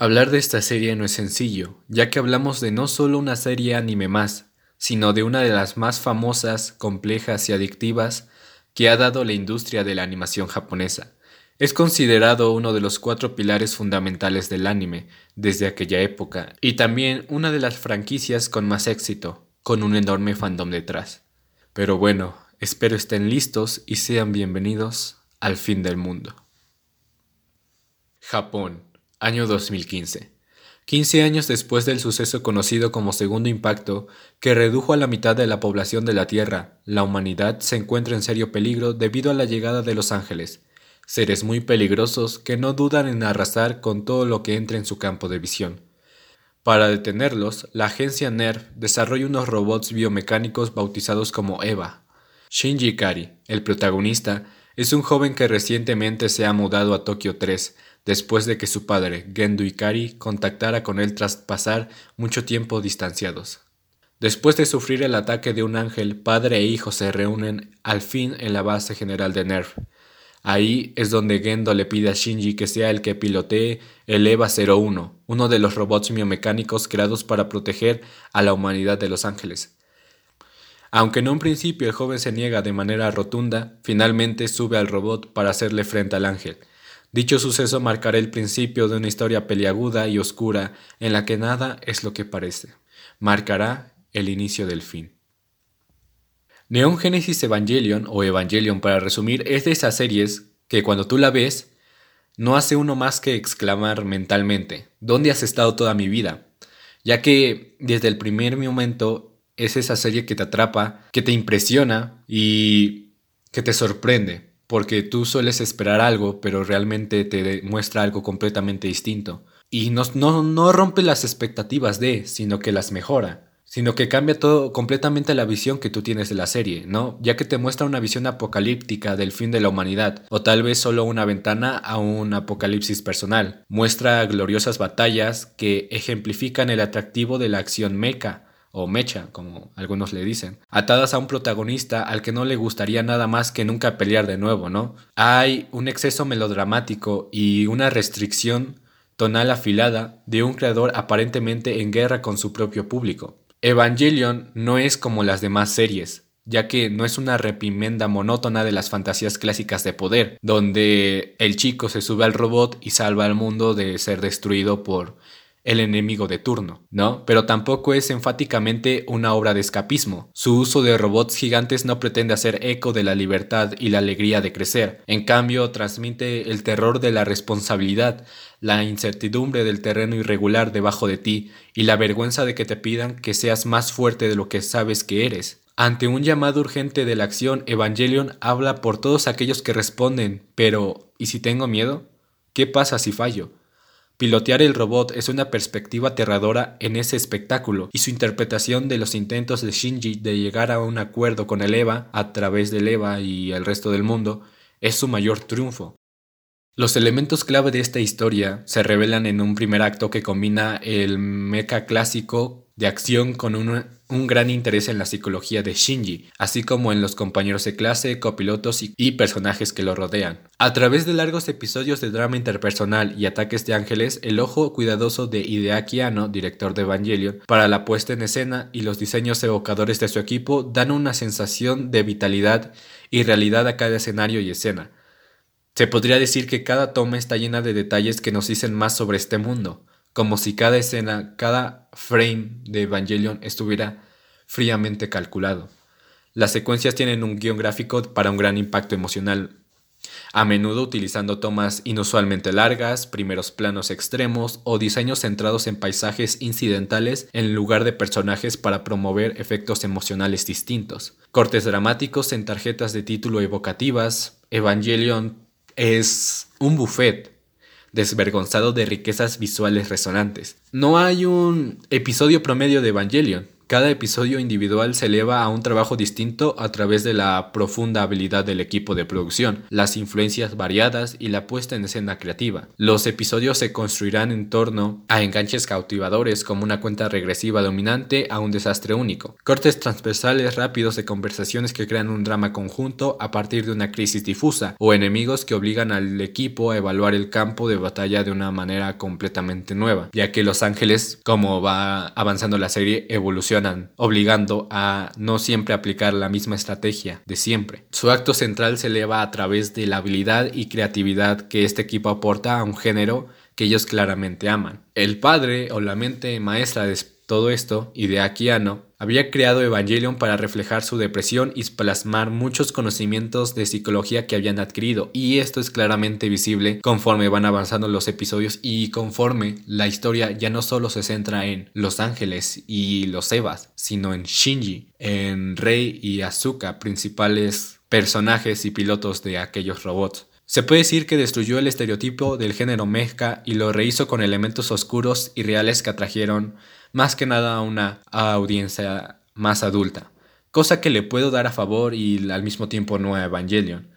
Hablar de esta serie no es sencillo, ya que hablamos de no solo una serie anime más, sino de una de las más famosas, complejas y adictivas que ha dado la industria de la animación japonesa. Es considerado uno de los cuatro pilares fundamentales del anime desde aquella época y también una de las franquicias con más éxito, con un enorme fandom detrás. Pero bueno, espero estén listos y sean bienvenidos al fin del mundo. Japón, año 2015. 15 años después del suceso conocido como Segundo Impacto, que redujo a la mitad de la población de la Tierra, la humanidad se encuentra en serio peligro debido a la llegada de los ángeles, seres muy peligrosos que no dudan en arrasar con todo lo que entre en su campo de visión. Para detenerlos, la agencia NERV desarrolla unos robots biomecánicos bautizados como EVA. Shinji Ikari, el protagonista, es un joven que recientemente se ha mudado a Tokio 3, después de que su padre, Gendo Ikari, contactara con él tras pasar mucho tiempo distanciados. Después de sufrir el ataque de un ángel, padre e hijo se reúnen al fin en la base general de NERV. Ahí es donde Gendo le pide a Shinji que sea el que pilotee el EVA 01, uno de los robots biomecánicos creados para proteger a la humanidad de los ángeles. Aunque en un principio el joven se niega de manera rotunda, finalmente sube al robot para hacerle frente al ángel, Dicho suceso marcará el principio de una historia peliaguda y oscura en la que nada es lo que parece. Marcará el inicio del fin. Neon Genesis Evangelion, o Evangelion para resumir, es de esas series que cuando tú la ves, no hace uno más que exclamar mentalmente, ¿dónde has estado toda mi vida? Ya que desde el primer momento es esa serie que te atrapa, que te impresiona y que te sorprende porque tú sueles esperar algo, pero realmente te muestra algo completamente distinto. Y no, no, no rompe las expectativas de, sino que las mejora sino que cambia todo completamente la visión que tú tienes de la serie, ¿no? Ya que te muestra una visión apocalíptica del fin de la humanidad, o tal vez solo una ventana a un apocalipsis personal. Muestra gloriosas batallas que ejemplifican el atractivo de la acción mecha, o mecha, como algunos le dicen, atadas a un protagonista al que no le gustaría nada más que nunca pelear de nuevo, ¿no? Hay un exceso melodramático y una restricción tonal afilada de un creador aparentemente en guerra con su propio público. Evangelion no es como las demás series, ya que no es una reprimenda monótona de las fantasías clásicas de poder, donde el chico se sube al robot y salva al mundo de ser destruido por el enemigo de turno, ¿no? Pero tampoco es enfáticamente una obra de escapismo. Su uso de robots gigantes no pretende hacer eco de la libertad y la alegría de crecer. En cambio, transmite el terror de la responsabilidad, la incertidumbre del terreno irregular debajo de ti y la vergüenza de que te pidan que seas más fuerte de lo que sabes que eres. Ante un llamado urgente de la acción, Evangelion habla por todos aquellos que responden, pero ¿y si tengo miedo? ¿Qué pasa si fallo? Pilotear el robot es una perspectiva aterradora en ese espectáculo, y su interpretación de los intentos de Shinji de llegar a un acuerdo con el EVA a través del EVA y el resto del mundo es su mayor triunfo. Los elementos clave de esta historia se revelan en un primer acto que combina el mecha clásico de acción con un, gran interés en la psicología de Shinji, así como en los compañeros de clase, copilotos y, personajes que lo rodean. A través de largos episodios de drama interpersonal y ataques de ángeles, el ojo cuidadoso de Hideaki Anno, director de Evangelion, para la puesta en escena y los diseños evocadores de su equipo dan una sensación de vitalidad y realidad a cada escenario y escena. Se podría decir que cada toma está llena de detalles que nos dicen más sobre este mundo como si cada escena, cada frame de Evangelion estuviera fríamente calculado. Las secuencias tienen un guion gráfico para un gran impacto emocional, a menudo utilizando tomas inusualmente largas, primeros planos extremos o diseños centrados en paisajes incidentales en lugar de personajes para promover efectos emocionales distintos. Cortes dramáticos en tarjetas de título evocativas. Evangelion es un buffet desvergonzado de riquezas visuales resonantes. No hay un episodio promedio de Evangelion, Cada episodio individual se eleva a un trabajo distinto a través de la profunda habilidad del equipo de producción, las influencias variadas y la puesta en escena creativa. Los episodios se construirán en torno a enganches cautivadores como una cuenta regresiva dominante a un desastre único, cortes transversales rápidos de conversaciones que crean un drama conjunto a partir de una crisis difusa o enemigos que obligan al equipo a evaluar el campo de batalla de una manera completamente nueva, ya que Los Ángeles, como va avanzando la serie, obligando a no siempre aplicar la misma estrategia de siempre. Su acto central se eleva a través de la habilidad y creatividad que este equipo aporta a un género que ellos claramente aman. El padre o la mente maestra de todo esto, Hideaki Anno, había creado Evangelion para reflejar su depresión y plasmar muchos conocimientos de psicología que habían adquirido, y esto es claramente visible conforme van avanzando los episodios y conforme la historia ya no solo se centra en Los Ángeles y los Evas, sino en Shinji, en Rei y Asuka, principales personajes y pilotos de aquellos robots. Se puede decir que destruyó el estereotipo del género mecha y lo rehizo con elementos oscuros y reales que atrajeron más que nada a una audiencia más adulta, cosa que le puedo dar a favor y al mismo tiempo no a Evangelion,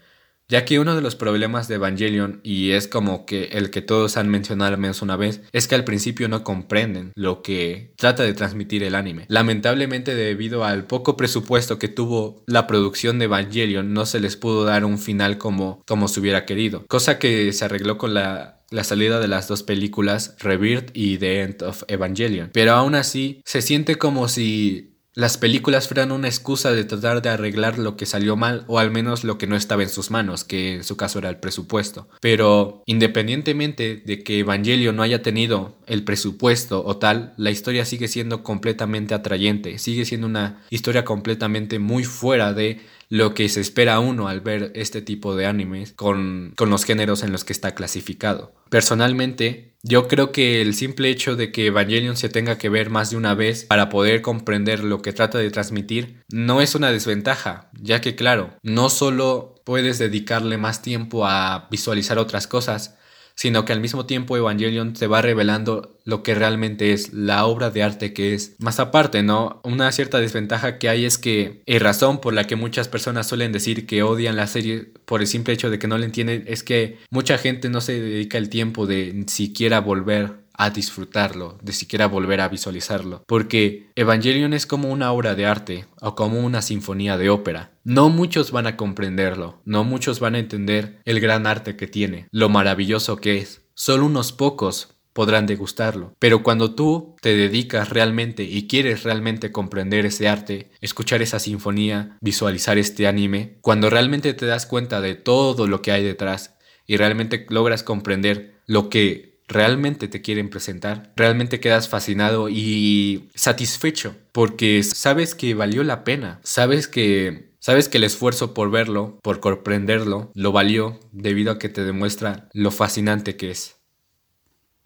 ya que uno de los problemas de Evangelion, y es como que el que todos han mencionado al menos una vez, es que al principio no comprenden lo que trata de transmitir el anime. Lamentablemente debido al poco presupuesto que tuvo la producción de Evangelion, no se les pudo dar un final como, como se hubiera querido, cosa que se arregló con la la salida de las dos películas Rebirth y The End of Evangelion. Pero aún así, se siente como si las películas fueran una excusa de tratar de arreglar lo que salió mal o al menos lo que no estaba en sus manos, que en su caso era el presupuesto. Pero independientemente de que Evangelion no haya tenido el presupuesto o tal, la historia sigue siendo completamente atrayente, sigue siendo una historia completamente muy fuera de lo que se espera uno al ver este tipo de animes con, con los géneros en los que está clasificado. Personalmente, yo creo que el simple hecho de que Evangelion se tenga que ver más de una vez para poder comprender lo que trata de transmitir no es una desventaja, ya que claro, no solo puedes dedicarle más tiempo a visualizar otras cosas, sino que al mismo tiempo Evangelion te va revelando lo que realmente es la obra de arte que es. Más aparte, ¿no? Una cierta desventaja que hay es que la razón por la que muchas personas suelen decir que odian la serie por el simple hecho de que no la entienden es que mucha gente no se dedica el tiempo de siquiera volver a disfrutarlo, de siquiera volver a visualizarlo, porque Evangelion es como una obra de arte o como una sinfonía de ópera. No muchos van a comprenderlo, no muchos van a entender el gran arte que tiene, lo maravilloso que es. Solo unos pocos podrán degustarlo. Pero cuando tú te dedicas realmente y quieres realmente comprender ese arte, escuchar esa sinfonía, visualizar este anime, cuando realmente te das cuenta de todo lo que hay detrás y realmente logras comprender lo que realmente te quieren presentar, realmente quedas fascinado y satisfecho porque sabes que valió la pena, sabes que sabes que el esfuerzo por verlo, por comprenderlo, lo valió debido a que te demuestra lo fascinante que es.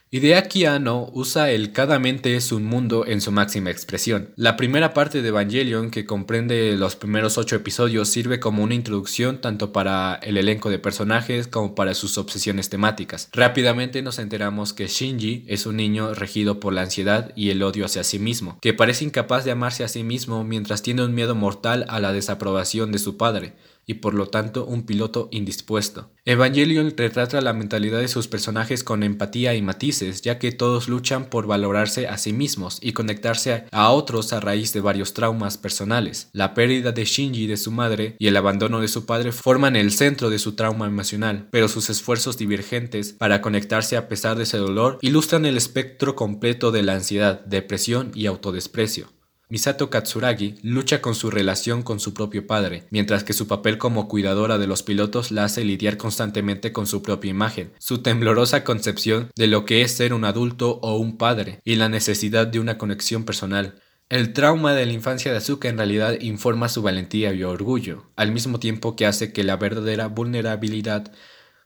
Hideaki Anno usa el cada mente es un mundo en su máxima expresión. La primera parte de Evangelion, que comprende los primeros ocho episodios, sirve como una introducción tanto para el elenco de personajes como para sus obsesiones temáticas. Rápidamente nos enteramos que Shinji es un niño regido por la ansiedad y el odio hacia sí mismo, que parece incapaz de amarse a sí mismo mientras tiene un miedo mortal a la desaprobación de su padre y por lo tanto un piloto indispuesto. Evangelion retrata la mentalidad de sus personajes con empatía y matices, ya que todos luchan por valorarse a sí mismos y conectarse a otros a raíz de varios traumas personales. La pérdida de Shinji de su madre y el abandono de su padre forman el centro de su trauma emocional, pero sus esfuerzos divergentes para conectarse a pesar de ese dolor ilustran el espectro completo de la ansiedad, depresión y autodesprecio. Misato Katsuragi lucha con su relación con su propio padre, mientras que su papel como cuidadora de los pilotos la hace lidiar constantemente con su propia imagen, su temblorosa concepción de lo que es ser un adulto o un padre, y la necesidad de una conexión personal. El trauma de la infancia de Asuka en realidad informa su valentía y orgullo, al mismo tiempo que hace que la verdadera vulnerabilidad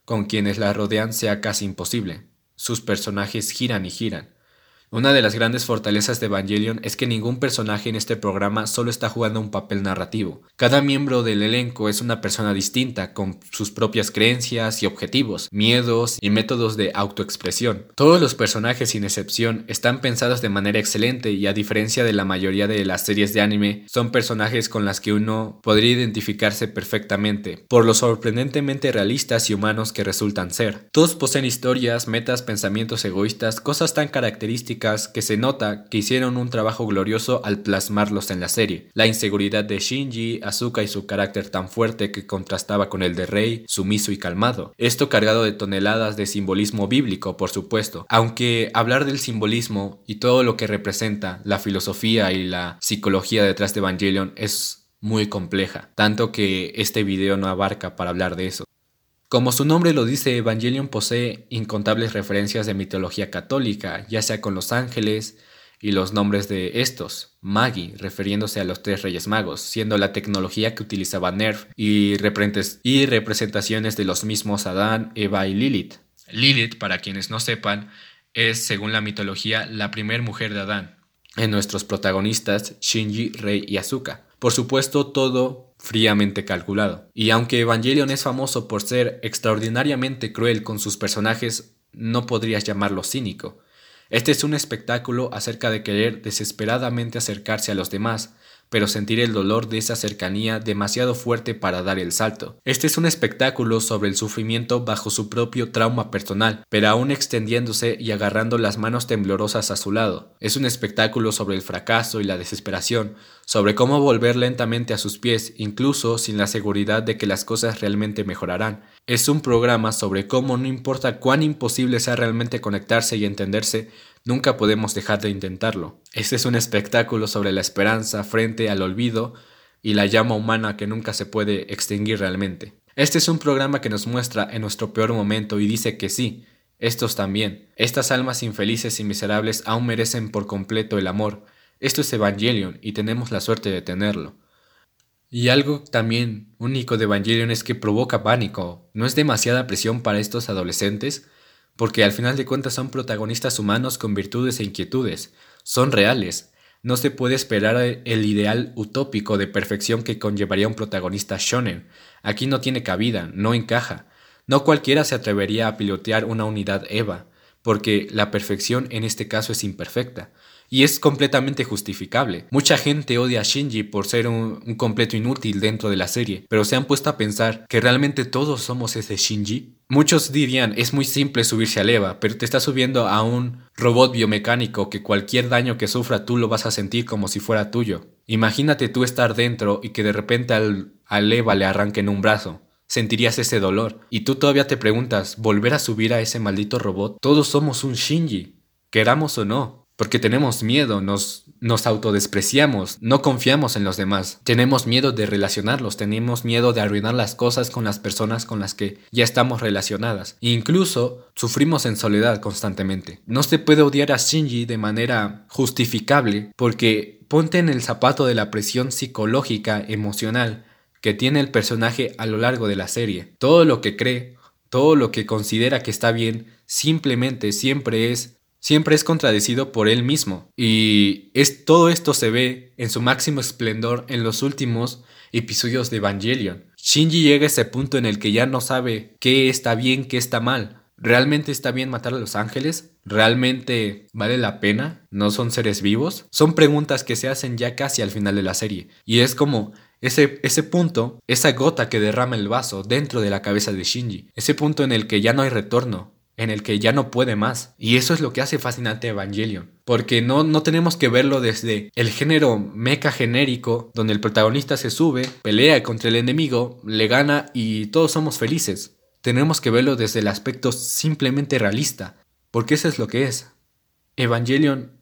con quienes la rodean sea casi imposible. Sus personajes giran y giran, Una de las grandes fortalezas de Evangelion es que ningún personaje en este programa solo está jugando un papel narrativo. Cada miembro del elenco es una persona distinta, con sus propias creencias y objetivos, miedos y métodos de autoexpresión. Todos los personajes, sin excepción, están pensados de manera excelente y a diferencia de la mayoría de las series de anime, son personajes con las que uno podría identificarse perfectamente, por lo sorprendentemente realistas y humanos que resultan ser. Todos poseen historias, metas, pensamientos egoístas, cosas tan características que se nota que hicieron un trabajo glorioso al plasmarlos en la serie. La inseguridad de Shinji, Asuka y su carácter tan fuerte que contrastaba con el de Rei, sumiso y calmado. Esto cargado de toneladas de simbolismo bíblico, por supuesto. Aunque hablar del simbolismo y todo lo que representa, la filosofía y la psicología detrás de Evangelion es muy compleja, tanto que este video no abarca para hablar de eso. Como su nombre lo dice, Evangelion posee incontables referencias de mitología católica, ya sea con los ángeles y los nombres de estos, Magi, refiriéndose a los tres reyes magos, siendo la tecnología que utilizaba Nerf y, representaciones de los mismos Adán, Eva y Lilith. Lilith, para quienes no sepan, es, según la mitología, la primera mujer de Adán. En nuestros protagonistas, Shinji, Rei y Asuka. Por supuesto, todo fríamente calculado. Y aunque Evangelion es famoso por ser extraordinariamente cruel con sus personajes, no podrías llamarlo cínico. Este es un espectáculo acerca de querer desesperadamente acercarse a los demás, pero sentir el dolor de esa cercanía demasiado fuerte para dar el salto. Este es un espectáculo sobre el sufrimiento bajo su propio trauma personal, pero aún extendiéndose y agarrando las manos temblorosas a su lado. Es un espectáculo sobre el fracaso y la desesperación, sobre cómo volver lentamente a sus pies, incluso sin la seguridad de que las cosas realmente mejorarán. Es un programa sobre cómo no importa cuán imposible sea realmente conectarse y entenderse, Nunca podemos dejar de intentarlo. Este es un espectáculo sobre la esperanza frente al olvido y la llama humana que nunca se puede extinguir realmente. Este es un programa que nos muestra en nuestro peor momento y dice que sí, estos también. Estas almas infelices y miserables aún merecen por completo el amor. Esto es Evangelion y tenemos la suerte de tenerlo. Y algo también único de Evangelion es que provoca pánico. ¿No es demasiada presión para estos adolescentes? porque al final de cuentas son protagonistas humanos con virtudes e inquietudes, son reales. No se puede esperar el ideal utópico de perfección que conllevaría un protagonista shonen. Aquí no tiene cabida, no encaja. No cualquiera se atrevería a pilotear una unidad EVA, porque la perfección en este caso es imperfecta. Y es completamente justificable. Mucha gente odia a Shinji por ser un, completo inútil dentro de la serie, pero se han puesto a pensar que realmente todos somos ese Shinji. Muchos dirían, es muy simple subirse a Eva, pero te estás subiendo a un robot biomecánico que cualquier daño que sufra tú lo vas a sentir como si fuera tuyo. Imagínate tú estar dentro y que de repente al, al Eva le arranquen un brazo sentirías ese dolor. Y tú todavía te preguntas, ¿volver a subir a ese maldito robot? Todos somos un Shinji, queramos o no porque tenemos miedo, nos, nos autodespreciamos, no confiamos en los demás, tenemos miedo de relacionarlos, tenemos miedo de arruinar las cosas con las personas con las que ya estamos relacionadas. E incluso sufrimos en soledad constantemente. No se puede odiar a Shinji de manera justificable porque ponte en el zapato de la presión psicológica, emocional que tiene el personaje a lo largo de la serie. Todo lo que cree, todo lo que considera que está bien, simplemente siempre es siempre es contradecido por él mismo. Y es, todo esto se ve en su máximo esplendor en los últimos episodios de Evangelion. Shinji llega a ese punto en el que ya no sabe qué está bien, qué está mal. ¿Realmente está bien matar a los ángeles? ¿Realmente vale la pena? ¿No son seres vivos? Son preguntas que se hacen ya casi al final de la serie. Y es como ese, ese punto, esa gota que derrama el vaso dentro de la cabeza de Shinji. Ese punto en el que ya no hay retorno en el que ya no puede más. Y eso es lo que hace fascinante Evangelion. Porque no, no tenemos que verlo desde el género mecha genérico, donde el protagonista se sube, pelea contra el enemigo, le gana y todos somos felices. Tenemos que verlo desde el aspecto simplemente realista, porque eso es lo que es. Evangelion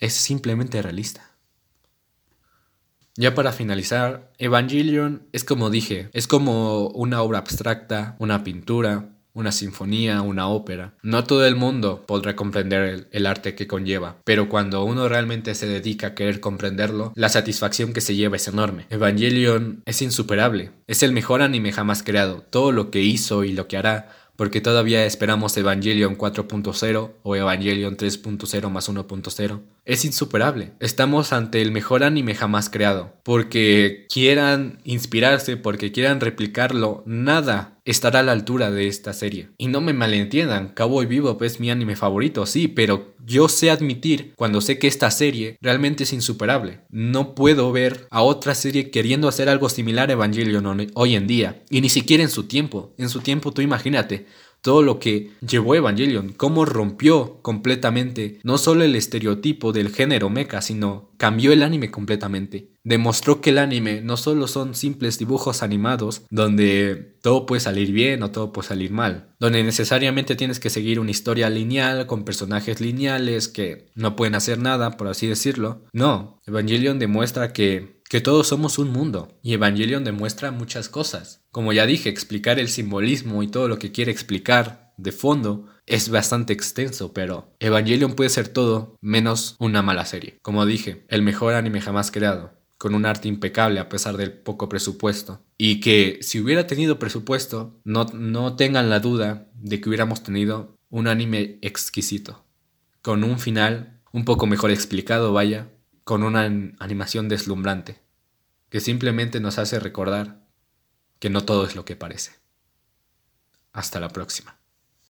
es simplemente realista. Ya para finalizar, Evangelion es como dije, es como una obra abstracta, una pintura, una sinfonía, una ópera. No todo el mundo podrá comprender el, arte que conlleva, pero cuando uno realmente se dedica a querer comprenderlo, la satisfacción que se lleva es enorme. Evangelion es insuperable, es el mejor anime jamás creado. Todo lo que hizo y lo que hará porque todavía esperamos Evangelion 4.0 o Evangelion 3.0 más 1.0. Es insuperable. Estamos ante el mejor anime jamás creado. Porque quieran inspirarse, porque quieran replicarlo, nada estará a la altura de esta serie. Y no me malentiendan, Cowboy Bebop es mi anime favorito, sí, pero yo sé admitir cuando sé que esta serie realmente es insuperable. No puedo ver a otra serie queriendo hacer algo similar a Evangelion hoy en día, y ni siquiera en su tiempo. En su tiempo tú imagínate, todo lo que llevó Evangelion, cómo rompió completamente no solo el estereotipo del género mecha, sino cambió el anime completamente. Demostró que el anime no solo son simples dibujos animados donde todo puede salir bien o todo puede salir mal, donde necesariamente tienes que seguir una historia lineal con personajes lineales que no pueden hacer nada, por así decirlo. No, Evangelion demuestra que que todos somos un mundo, y Evangelion demuestra muchas cosas. Como ya dije, explicar el simbolismo y todo lo que quiere explicar de fondo es bastante extenso, pero Evangelion puede ser todo menos una mala serie. Como dije, el mejor anime jamás creado, con un arte impecable a pesar del poco presupuesto. Y que si hubiera tenido presupuesto, no, no tengan la duda de que hubiéramos tenido un anime exquisito, con un final un poco mejor explicado, vaya, con una animación deslumbrante, que simplemente nos hace recordar que no todo es lo que parece. Hasta la próxima.